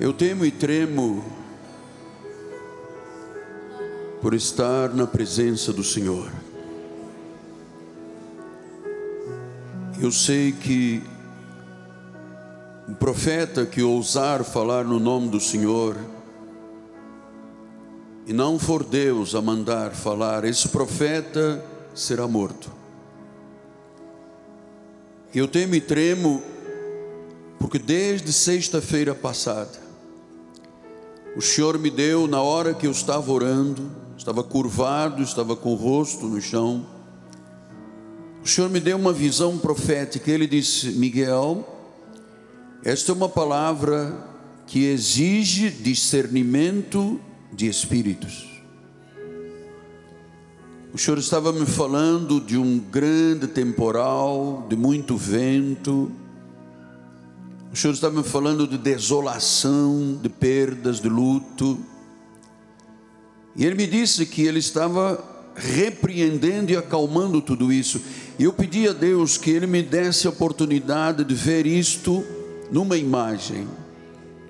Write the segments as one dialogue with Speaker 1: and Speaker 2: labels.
Speaker 1: Eu temo e tremo por estar na presença do Senhor. Eu sei que um profeta que ousar falar no nome do Senhor e não for Deus a mandar falar, esse profeta será morto. Eu temo e tremo porque desde sexta-feira passada o Senhor me deu na hora que eu estava orando, estava curvado, estava com o rosto no chão. O Senhor me deu uma visão profética. Ele disse: Miguel, esta é uma palavra que exige discernimento de espíritos. O Senhor estava me falando de um grande temporal, de muito vento, o Senhor está me falando de desolação, de perdas, de luto. E Ele me disse que Ele estava repreendendo e acalmando tudo isso. E eu pedi a Deus que Ele me desse a oportunidade de ver isto numa imagem.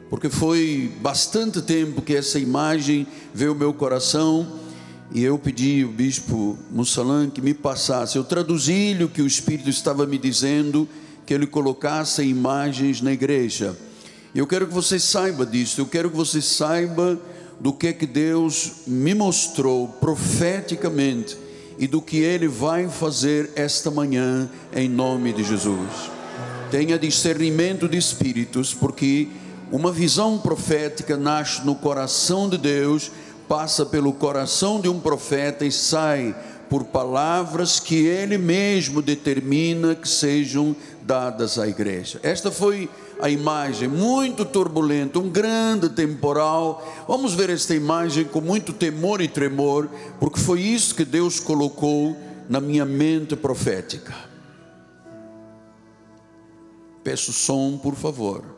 Speaker 1: Porque foi bastante tempo que essa imagem veio ao meu coração. E eu pedi ao bispo Mussalan que me passasse. Eu traduzi-lhe o que o Espírito estava me dizendo que ele colocasse imagens na igreja. Eu quero que você saiba disso, eu quero que você saiba do que é que Deus me mostrou profeticamente e do que ele vai fazer esta manhã em nome de Jesus. Tenha discernimento de espíritos, porque uma visão profética nasce no coração de Deus, passa pelo coração de um profeta e sai por palavras que ele mesmo determina que sejam dadas à igreja. Esta foi a imagem muito turbulenta, um grande temporal. Vamos ver esta imagem com muito temor e tremor, porque foi isso que Deus colocou na minha mente profética. Peço som, por favor.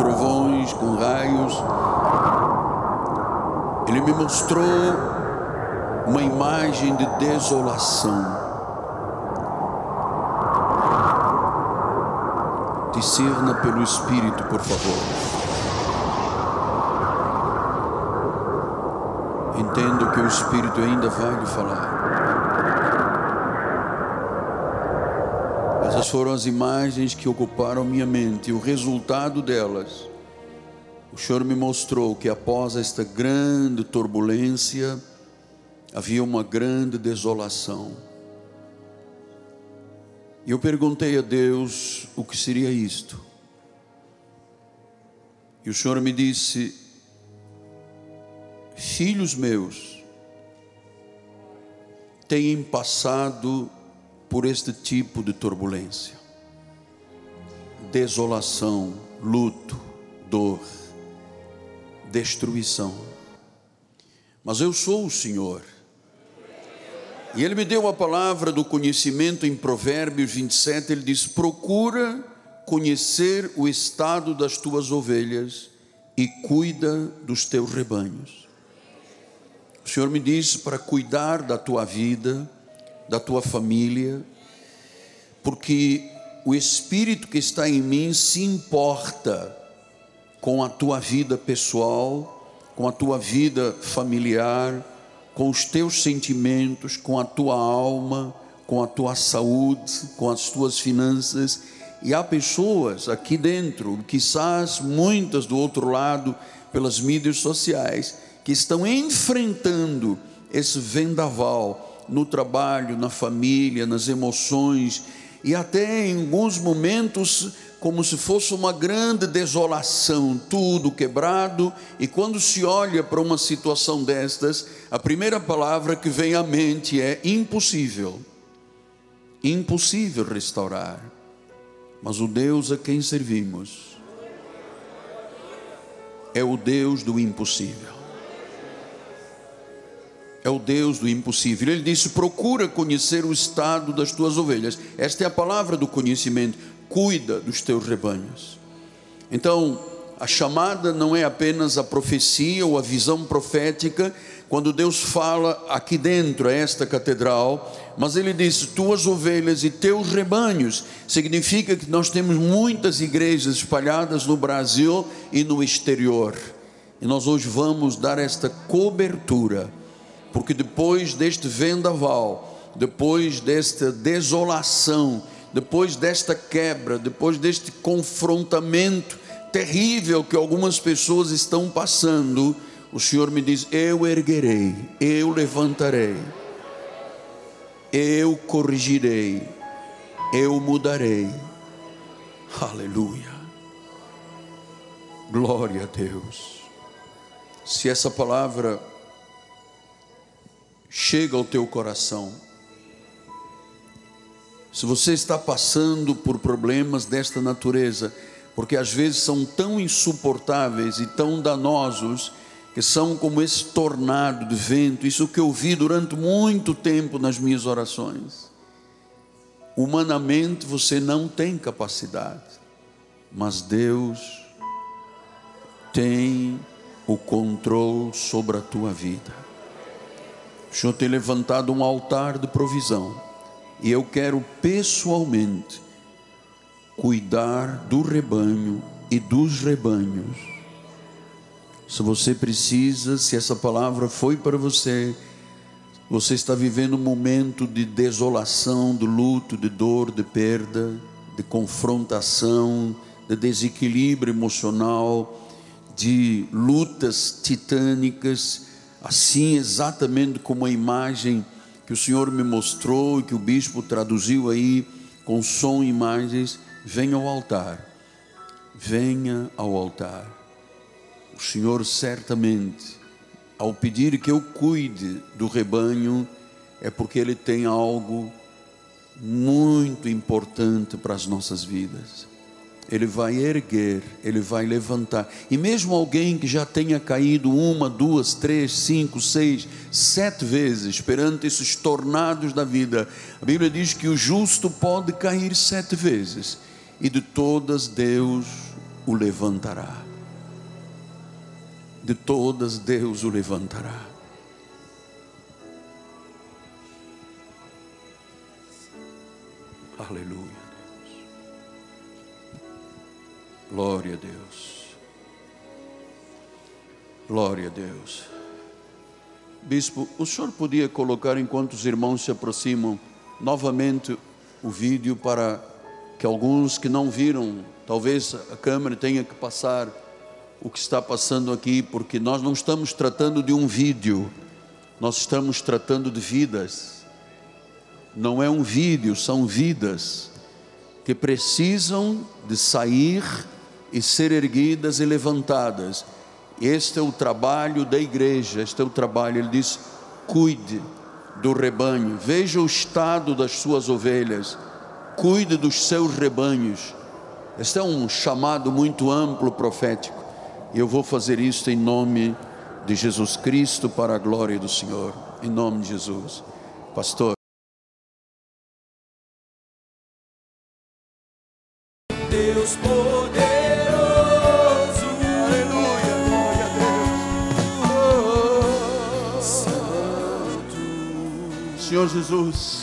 Speaker 1: trovões, com raios, ele me mostrou uma imagem de desolação. Discerna pelo Espírito, por favor. Entendo que o Espírito ainda vai lhe falar. Essas foram as imagens que ocuparam minha mente, e o resultado delas. O Senhor me mostrou que após esta grande turbulência, havia uma grande desolação. E eu perguntei a Deus o que seria isto. E o Senhor me disse: filhos meus têm passado por este tipo de turbulência, desolação, luto, dor, destruição. Mas eu sou o Senhor. E ele me deu a palavra do conhecimento em Provérbios 27, ele diz: "Procura conhecer o estado das tuas ovelhas e cuida dos teus rebanhos." O Senhor me disse para cuidar da tua vida, da tua família, porque o Espírito que está em mim se importa com a tua vida pessoal, com a tua vida familiar, com os teus sentimentos, com a tua alma, com a tua saúde, com as tuas finanças. E há pessoas aqui dentro, quizás muitas do outro lado, pelas mídias sociais, que estão enfrentando esse vendaval no trabalho, na família, nas emoções e até em alguns momentos como se fosse uma grande desolação, tudo quebrado, e quando se olha para uma situação destas, a primeira palavra que vem à mente é impossível. Impossível restaurar. Mas o Deus a quem servimos é o Deus do impossível. É o Deus do impossível. Ele disse: procura conhecer o estado das tuas ovelhas. Esta é a palavra do conhecimento cuida dos teus rebanhos. Então, a chamada não é apenas a profecia ou a visão profética, quando Deus fala aqui dentro, a esta catedral, mas Ele diz: tuas ovelhas e teus rebanhos. Significa que nós temos muitas igrejas espalhadas no Brasil e no exterior. E nós hoje vamos dar esta cobertura, porque depois deste vendaval, depois desta desolação, depois desta quebra, depois deste confrontamento terrível que algumas pessoas estão passando, o Senhor me diz: Eu erguerei, eu levantarei, eu corrigirei, eu mudarei. Aleluia. Glória a Deus. Se essa palavra chega ao teu coração, se você está passando por problemas desta natureza, porque às vezes são tão insuportáveis e tão danosos, que são como esse tornado de vento, isso que eu vi durante muito tempo nas minhas orações. Humanamente você não tem capacidade, mas Deus tem o controle sobre a tua vida. O Senhor tem levantado um altar de provisão e eu quero pessoalmente cuidar do rebanho e dos rebanhos. Se você precisa, se essa palavra foi para você, você está vivendo um momento de desolação, de luto, de dor, de perda, de confrontação, de desequilíbrio emocional, de lutas titânicas, assim exatamente como a imagem que o Senhor me mostrou e que o bispo traduziu aí com som e imagens, venha ao altar. Venha ao altar. O Senhor certamente, ao pedir que eu cuide do rebanho, é porque Ele tem algo muito importante para as nossas vidas. Ele vai erguer, ele vai levantar. E mesmo alguém que já tenha caído uma, duas, três, cinco, seis, sete vezes perante esses tornados da vida, a Bíblia diz que o justo pode cair sete vezes, e de todas Deus o levantará. De todas Deus o levantará. Aleluia. Glória a Deus. Glória a Deus. Bispo, o senhor podia colocar, enquanto os irmãos se aproximam, novamente o vídeo para que alguns que não viram, talvez a câmera tenha que passar o que está passando aqui, porque nós não estamos tratando de um vídeo, nós estamos tratando de vidas. Não é um vídeo, são vidas que precisam de sair e ser erguidas e levantadas. Este é o trabalho da igreja, este é o trabalho. Ele diz: cuide do rebanho, veja o estado das suas ovelhas, cuide dos seus rebanhos. Este é um chamado muito amplo profético, e eu vou fazer isto em nome de Jesus Cristo para a glória do Senhor, em nome de Jesus. Pastor.
Speaker 2: Deus poderoso.
Speaker 1: Senhor Jesus,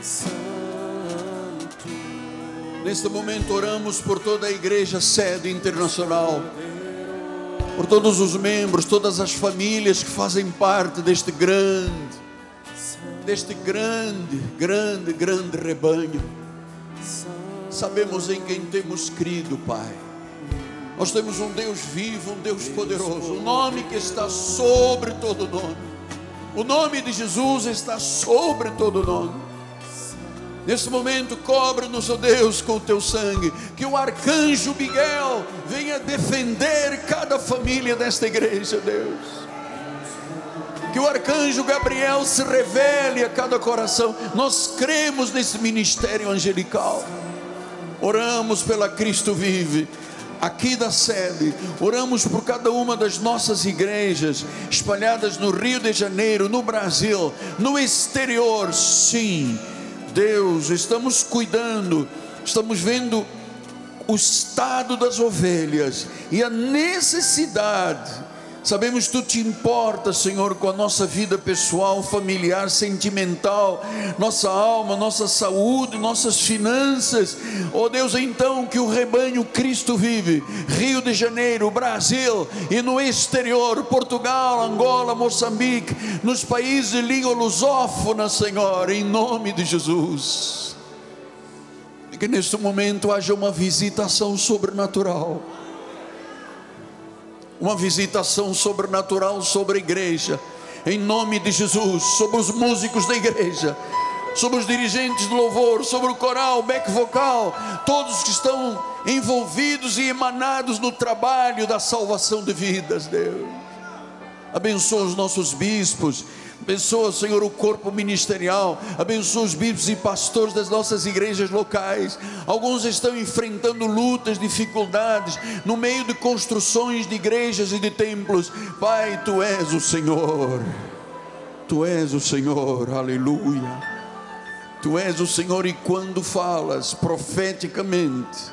Speaker 2: Santo.
Speaker 1: neste momento oramos por toda a igreja sede internacional, por todos os membros, todas as famílias que fazem parte deste grande, deste grande, grande, grande rebanho. Sabemos em quem temos crido, Pai. Nós temos um Deus vivo, um Deus poderoso, um nome que está sobre todo nome. O nome de Jesus está sobre todo nome. Nesse momento, cobre-nos, ó Deus, com o teu sangue. Que o arcanjo Miguel venha defender cada família desta igreja, Deus. Que o arcanjo Gabriel se revele a cada coração. Nós cremos nesse ministério angelical. Oramos pela Cristo Vive aqui da sede, oramos por cada uma das nossas igrejas espalhadas no Rio de Janeiro, no Brasil, no exterior, sim. Deus, estamos cuidando, estamos vendo o estado das ovelhas e a necessidade Sabemos que tu te importas, Senhor, com a nossa vida pessoal, familiar, sentimental, nossa alma, nossa saúde, nossas finanças. Oh Deus, então que o rebanho Cristo vive, Rio de Janeiro, Brasil e no exterior, Portugal, Angola, Moçambique, nos países de língua lusófona, Senhor, em nome de Jesus. Que neste momento haja uma visitação sobrenatural uma visitação sobrenatural sobre a igreja, em nome de Jesus, sobre os músicos da igreja, sobre os dirigentes de louvor, sobre o coral, back vocal, todos que estão envolvidos e emanados no trabalho da salvação de vidas, Deus. Abençoa os nossos bispos, Abençoa, Senhor, o corpo ministerial. Abençoa os bispos e pastores das nossas igrejas locais. Alguns estão enfrentando lutas, dificuldades, no meio de construções de igrejas e de templos. Pai, tu és o Senhor. Tu és o Senhor, aleluia. Tu és o Senhor, e quando falas profeticamente,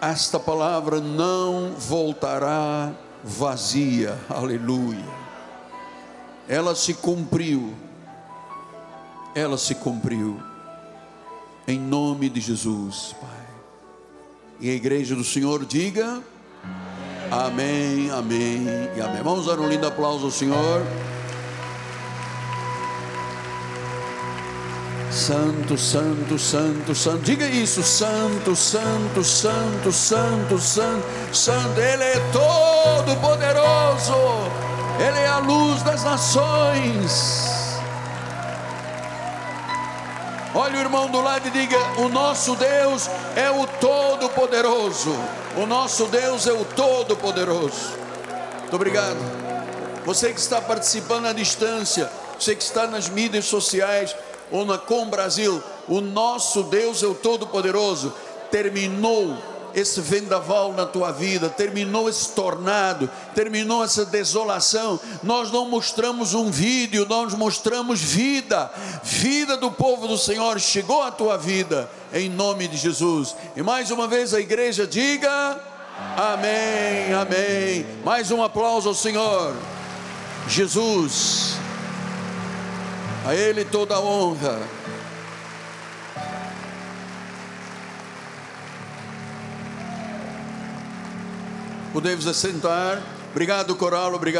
Speaker 1: esta palavra não voltará vazia, aleluia ela se cumpriu. Ela se cumpriu. Em nome de Jesus, Pai. E a igreja do Senhor diga: Amém, amém e amém. Vamos dar um lindo aplauso ao Senhor. Santo, santo, santo, santo. Diga isso, santo, santo, santo, santo, santo, santo. Ele é todo poderoso. Ele é a luz das nações. Olha o irmão do lado e diga: O nosso Deus é o Todo-Poderoso. O nosso Deus é o Todo-Poderoso. Muito obrigado. Você que está participando à distância, você que está nas mídias sociais ou na Com Brasil, o nosso Deus é o Todo-Poderoso. Terminou esse vendaval na tua vida, terminou esse tornado, terminou essa desolação. Nós não mostramos um vídeo, nós mostramos vida, vida do povo do Senhor chegou à tua vida, em nome de Jesus. E mais uma vez a igreja diga: Amém, Amém. Mais um aplauso ao Senhor. Jesus, a Ele toda a honra. Podemos assentar. Obrigado, coral. Obrigado.